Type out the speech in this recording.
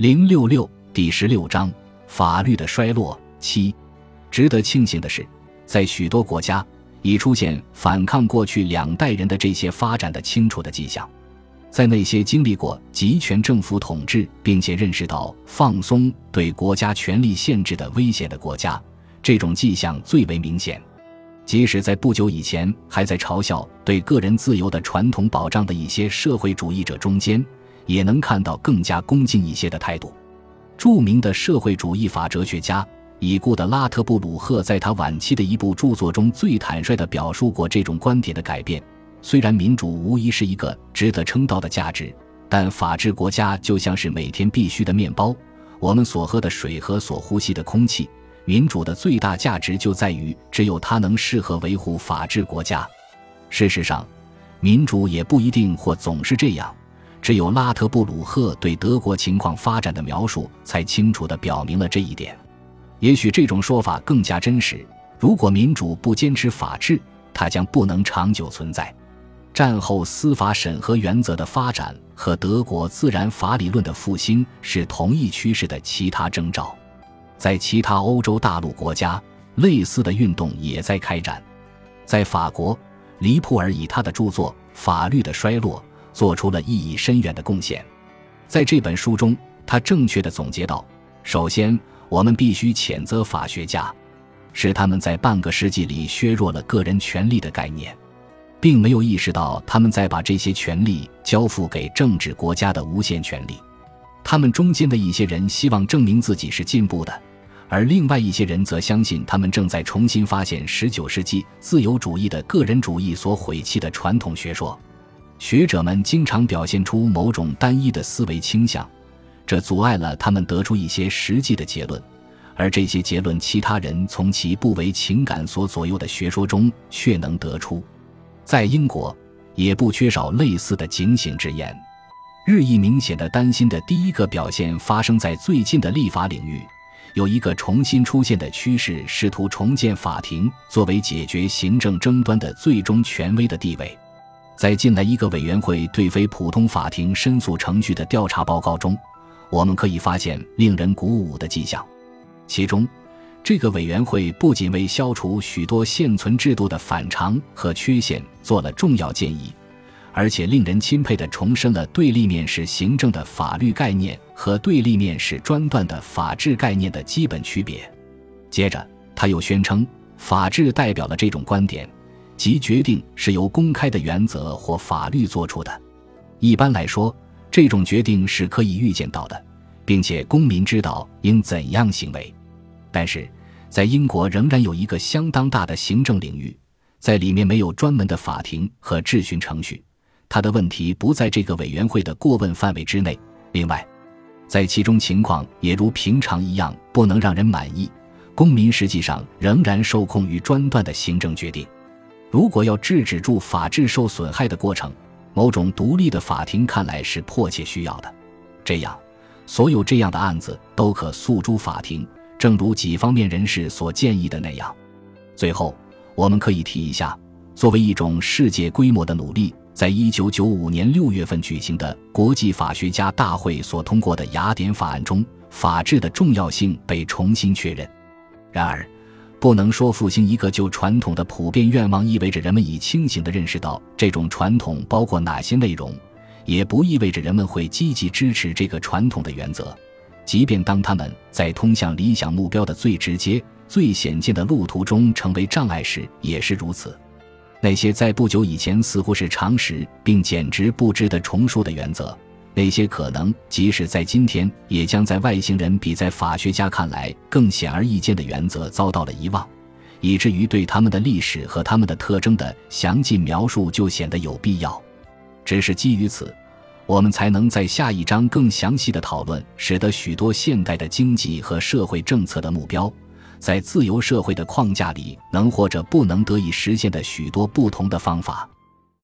零六六第十六章法律的衰落七。值得庆幸的是，在许多国家已出现反抗过去两代人的这些发展的清楚的迹象。在那些经历过集权政府统治，并且认识到放松对国家权力限制的危险的国家，这种迹象最为明显。即使在不久以前还在嘲笑对个人自由的传统保障的一些社会主义者中间，也能看到更加恭敬一些的态度。著名的社会主义法哲学家已故的拉特布鲁赫在他晚期的一部著作中最坦率地表述过这种观点的改变。虽然民主无疑是一个值得称道的价值，但法治国家就像是每天必须的面包，我们所喝的水和所呼吸的空气。民主的最大价值就在于只有它能适合维护法治国家。事实上，民主也不一定或总是这样。只有拉特布鲁赫对德国情况发展的描述，才清楚地表明了这一点。也许这种说法更加真实。如果民主不坚持法治，它将不能长久存在。战后司法审核原则的发展和德国自然法理论的复兴是同一趋势的其他征兆，在其他欧洲大陆国家，类似的运动也在开展。在法国，黎普尔以他的著作《法律的衰落》做出了意义深远的贡献。在这本书中，他正确的总结道：“首先，我们必须谴责法学家，是他们在半个世纪里削弱了个人权利的概念。”并没有意识到他们在把这些权利交付给政治国家的无限权利。他们中间的一些人希望证明自己是进步的，而另外一些人则相信他们正在重新发现19世纪自由主义的个人主义所毁弃的传统学说。学者们经常表现出某种单一的思维倾向，这阻碍了他们得出一些实际的结论，而这些结论其他人从其不为情感所左右的学说中却能得出。在英国，也不缺少类似的警醒之言。日益明显的担心的第一个表现发生在最近的立法领域，有一个重新出现的趋势，试图重建法庭作为解决行政争端的最终权威的地位。在近来一个委员会对非普通法庭申诉程序的调查报告中，我们可以发现令人鼓舞的迹象，其中。这个委员会不仅为消除许多现存制度的反常和缺陷做了重要建议，而且令人钦佩地重申了对立面是行政的法律概念和对立面是专断的法治概念的基本区别。接着，他又宣称，法治代表了这种观点，即决定是由公开的原则或法律做出的。一般来说，这种决定是可以预见到的，并且公民知道应怎样行为。但是，在英国仍然有一个相当大的行政领域，在里面没有专门的法庭和质询程序，他的问题不在这个委员会的过问范围之内。另外，在其中情况也如平常一样不能让人满意，公民实际上仍然受控于专断的行政决定。如果要制止住法治受损害的过程，某种独立的法庭看来是迫切需要的。这样，所有这样的案子都可诉诸法庭。正如几方面人士所建议的那样，最后我们可以提一下，作为一种世界规模的努力，在一九九五年六月份举行的国际法学家大会所通过的雅典法案中，法治的重要性被重新确认。然而，不能说复兴一个旧传统的普遍愿望意味着人们已清醒地认识到这种传统包括哪些内容，也不意味着人们会积极支持这个传统的原则。即便当他们在通向理想目标的最直接、最显见的路途中成为障碍时，也是如此。那些在不久以前似乎是常识并简直不知的重述的原则，那些可能即使在今天也将在外星人比在法学家看来更显而易见的原则遭到了遗忘，以至于对他们的历史和他们的特征的详尽描述就显得有必要。只是基于此。我们才能在下一章更详细的讨论，使得许多现代的经济和社会政策的目标，在自由社会的框架里能或者不能得以实现的许多不同的方法。